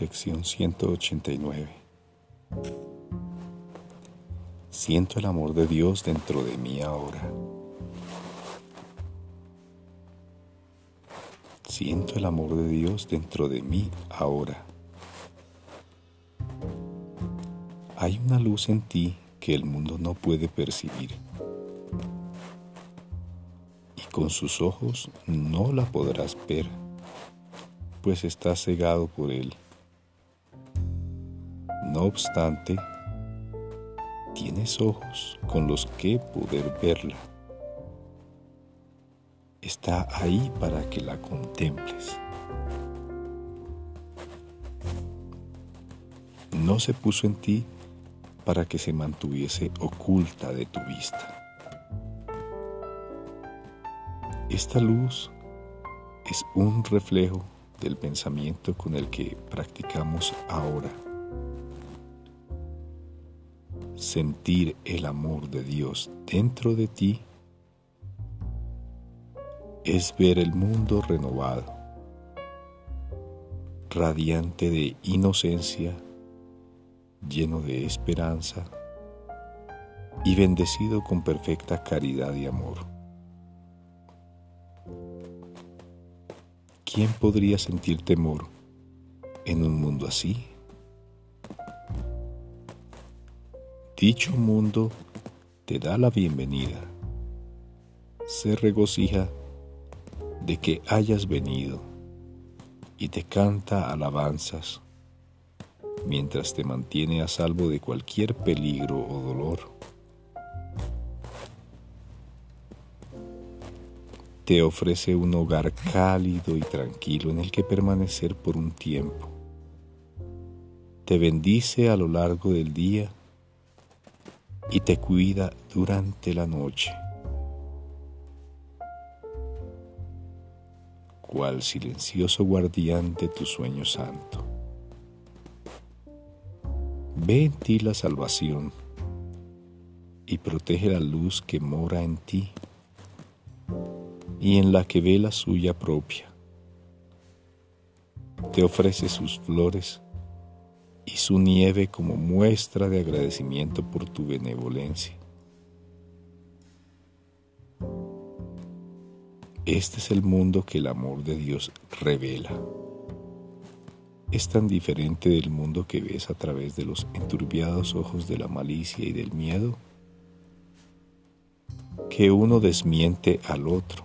Lección 189 Siento el amor de Dios dentro de mí ahora. Siento el amor de Dios dentro de mí ahora. Hay una luz en ti que el mundo no puede percibir y con sus ojos no la podrás ver, pues estás cegado por él. No obstante, tienes ojos con los que poder verla. Está ahí para que la contemples. No se puso en ti para que se mantuviese oculta de tu vista. Esta luz es un reflejo del pensamiento con el que practicamos ahora sentir el amor de Dios dentro de ti es ver el mundo renovado, radiante de inocencia, lleno de esperanza y bendecido con perfecta caridad y amor. ¿Quién podría sentir temor en un mundo así? Dicho mundo te da la bienvenida. Se regocija de que hayas venido y te canta alabanzas mientras te mantiene a salvo de cualquier peligro o dolor. Te ofrece un hogar cálido y tranquilo en el que permanecer por un tiempo. Te bendice a lo largo del día y te cuida durante la noche. cual silencioso guardián de tu sueño santo. Ve en ti la salvación y protege la luz que mora en ti y en la que ve la suya propia. Te ofrece sus flores y su nieve como muestra de agradecimiento por tu benevolencia. Este es el mundo que el amor de Dios revela. Es tan diferente del mundo que ves a través de los enturbiados ojos de la malicia y del miedo que uno desmiente al otro.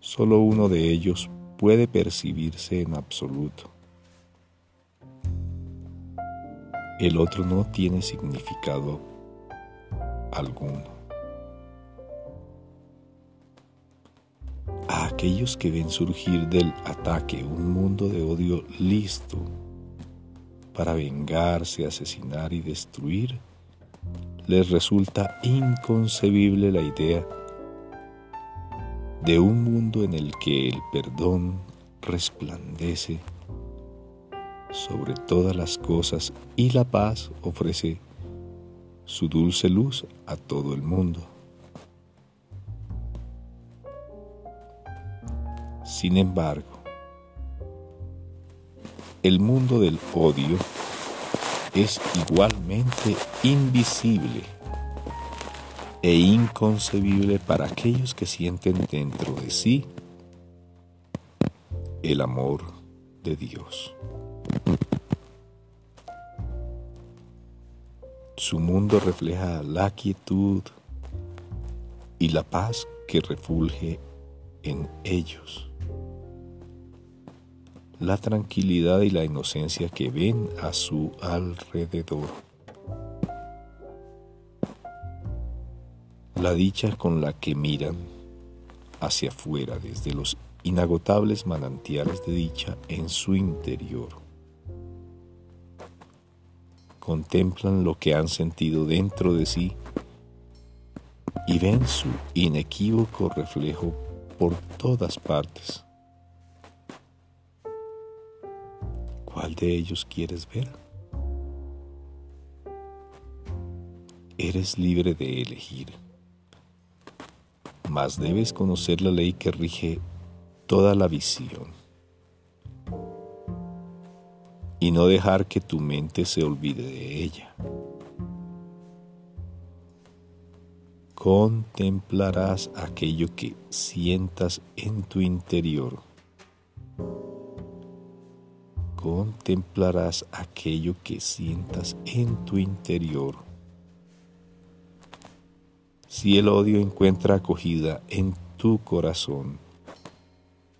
Solo uno de ellos puede percibirse en absoluto. El otro no tiene significado alguno. A aquellos que ven surgir del ataque un mundo de odio listo para vengarse, asesinar y destruir, les resulta inconcebible la idea de un mundo en el que el perdón resplandece sobre todas las cosas y la paz ofrece su dulce luz a todo el mundo. Sin embargo, el mundo del odio es igualmente invisible e inconcebible para aquellos que sienten dentro de sí el amor de Dios. Su mundo refleja la quietud y la paz que refulge en ellos, la tranquilidad y la inocencia que ven a su alrededor, la dicha con la que miran hacia afuera desde los inagotables manantiales de dicha en su interior. Contemplan lo que han sentido dentro de sí y ven su inequívoco reflejo por todas partes. ¿Cuál de ellos quieres ver? Eres libre de elegir, mas debes conocer la ley que rige toda la visión. Y no dejar que tu mente se olvide de ella. Contemplarás aquello que sientas en tu interior. Contemplarás aquello que sientas en tu interior. Si el odio encuentra acogida en tu corazón,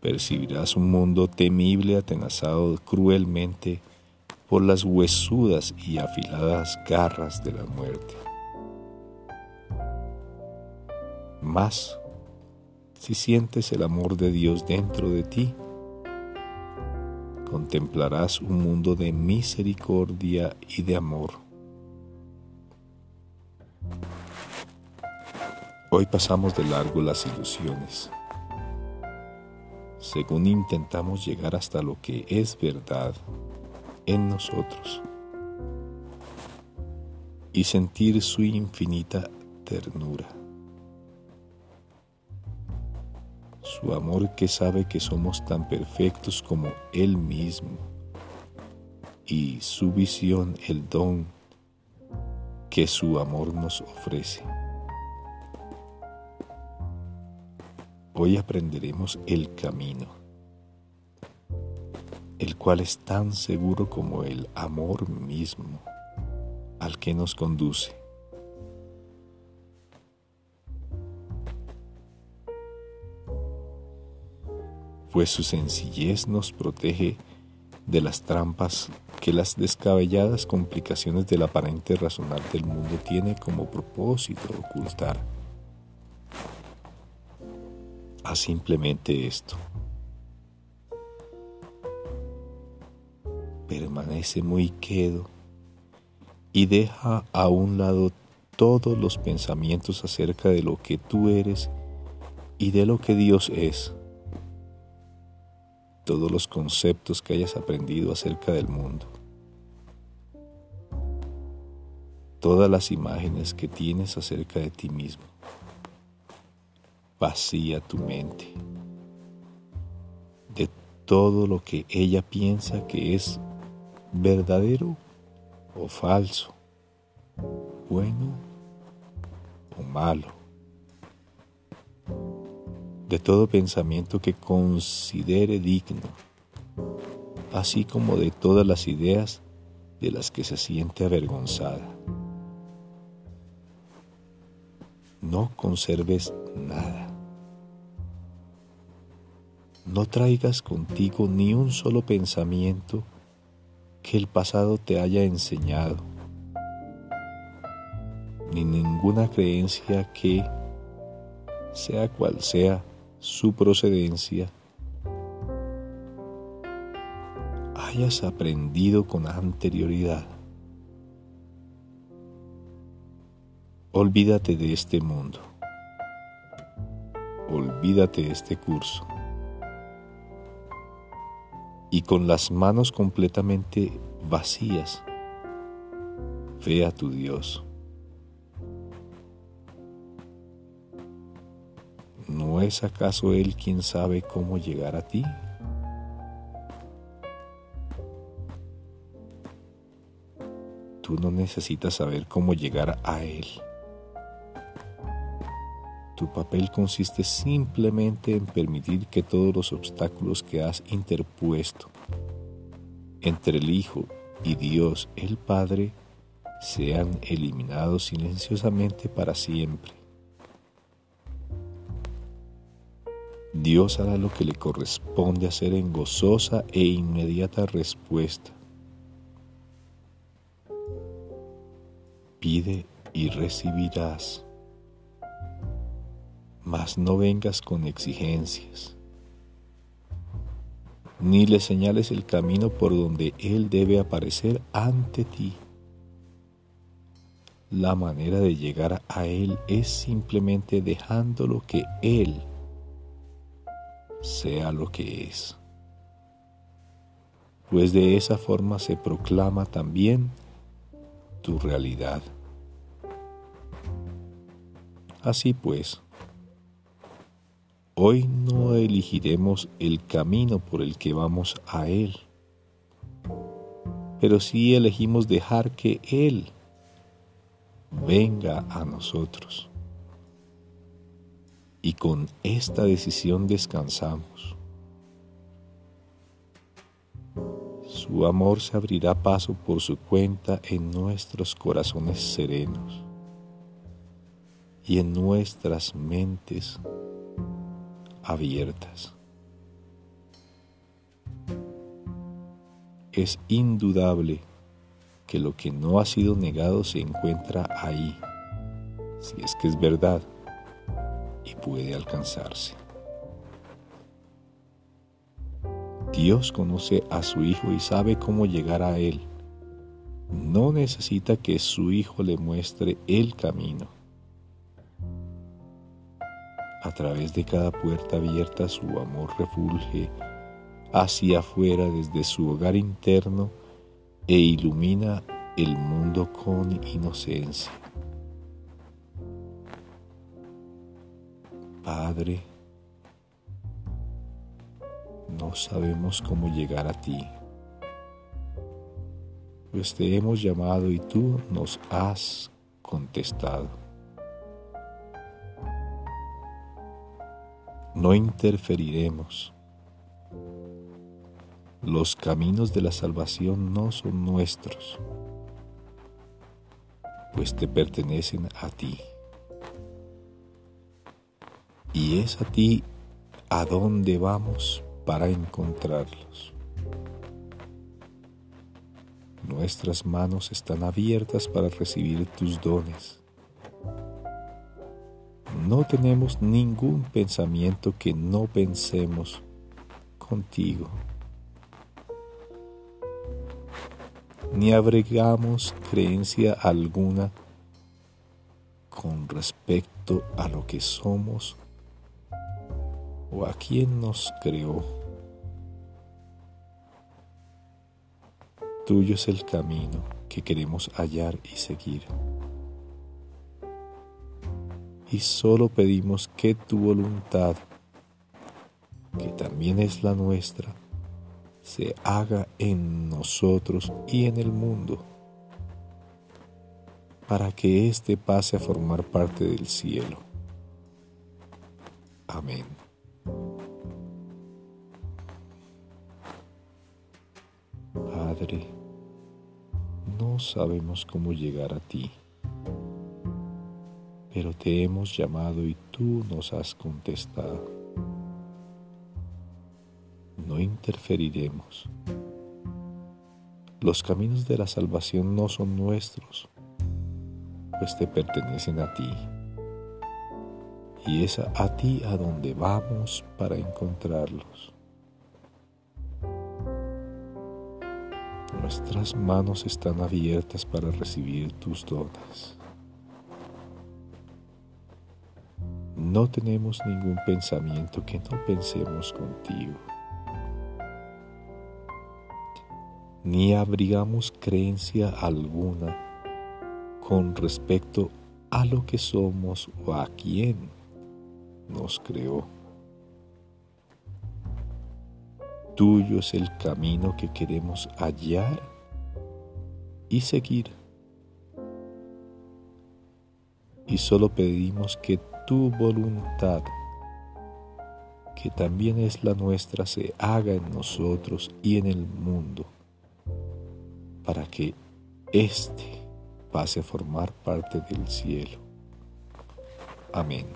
percibirás un mundo temible atenazado cruelmente por las huesudas y afiladas garras de la muerte. Más, si sientes el amor de Dios dentro de ti, contemplarás un mundo de misericordia y de amor. Hoy pasamos de largo las ilusiones. Según intentamos llegar hasta lo que es verdad en nosotros y sentir su infinita ternura. Su amor que sabe que somos tan perfectos como Él mismo y su visión, el don que su amor nos ofrece. Hoy aprenderemos el camino, el cual es tan seguro como el amor mismo al que nos conduce. Pues su sencillez nos protege de las trampas que las descabelladas complicaciones del aparente razonar del mundo tiene como propósito ocultar a simplemente esto. Permanece muy quedo y deja a un lado todos los pensamientos acerca de lo que tú eres y de lo que Dios es. Todos los conceptos que hayas aprendido acerca del mundo. Todas las imágenes que tienes acerca de ti mismo vacía tu mente de todo lo que ella piensa que es verdadero o falso, bueno o malo, de todo pensamiento que considere digno, así como de todas las ideas de las que se siente avergonzada. No conserves nada. No traigas contigo ni un solo pensamiento que el pasado te haya enseñado, ni ninguna creencia que, sea cual sea su procedencia, hayas aprendido con anterioridad. Olvídate de este mundo. Olvídate de este curso y con las manos completamente vacías, ve a tu Dios. ¿No es acaso Él quien sabe cómo llegar a ti? Tú no necesitas saber cómo llegar a Él. Tu papel consiste simplemente en permitir que todos los obstáculos que has interpuesto entre el Hijo y Dios el Padre sean eliminados silenciosamente para siempre. Dios hará lo que le corresponde hacer en gozosa e inmediata respuesta. Pide y recibirás mas no vengas con exigencias, ni le señales el camino por donde Él debe aparecer ante ti. La manera de llegar a Él es simplemente dejando lo que Él sea lo que es. Pues de esa forma se proclama también tu realidad. Así pues, Hoy no elegiremos el camino por el que vamos a Él. pero sí elegimos dejar que Él venga a nosotros. Y con esta decisión descansamos. Su amor se abrirá paso por su cuenta en nuestros corazones serenos y en nuestras mentes abiertas. Es indudable que lo que no ha sido negado se encuentra ahí, si es que es verdad, y puede alcanzarse. Dios conoce a su Hijo y sabe cómo llegar a Él. No necesita que su Hijo le muestre el camino. A través de cada puerta abierta su amor refulge hacia afuera desde su hogar interno e ilumina el mundo con inocencia. Padre, no sabemos cómo llegar a ti, pues te hemos llamado y tú nos has contestado. No interferiremos los caminos de la salvación no son nuestros, pues te pertenecen a ti. Y es a ti a dónde vamos para encontrarlos. Nuestras manos están abiertas para recibir tus dones. No tenemos ningún pensamiento que no pensemos contigo. ni abrigamos creencia alguna con respecto a lo que somos o a quien nos creó. Tuyo es el camino que queremos hallar y seguir. Y solo pedimos que tu voluntad, que también es la nuestra, se haga en nosotros y en el mundo, para que éste pase a formar parte del cielo. Amén. Padre, no sabemos cómo llegar a ti, pero te hemos llamado y tú nos has contestado no interferiremos. Los caminos de la salvación no son nuestros, pues te pertenecen a ti. Y es a, ti a donde vamos para encontrarlos. Nuestras manos están abiertas para recibir tus dones. No tenemos ningún pensamiento que no pensemos contigo. ni abrigamos creencia alguna con respecto a lo que somos o a quién nos creó. Tuyo es el camino que queremos hallar y seguir. Y solo pedimos que tu voluntad, que también es la nuestra, se haga en nosotros y en el mundo para que éste pase a formar parte del cielo. Amén.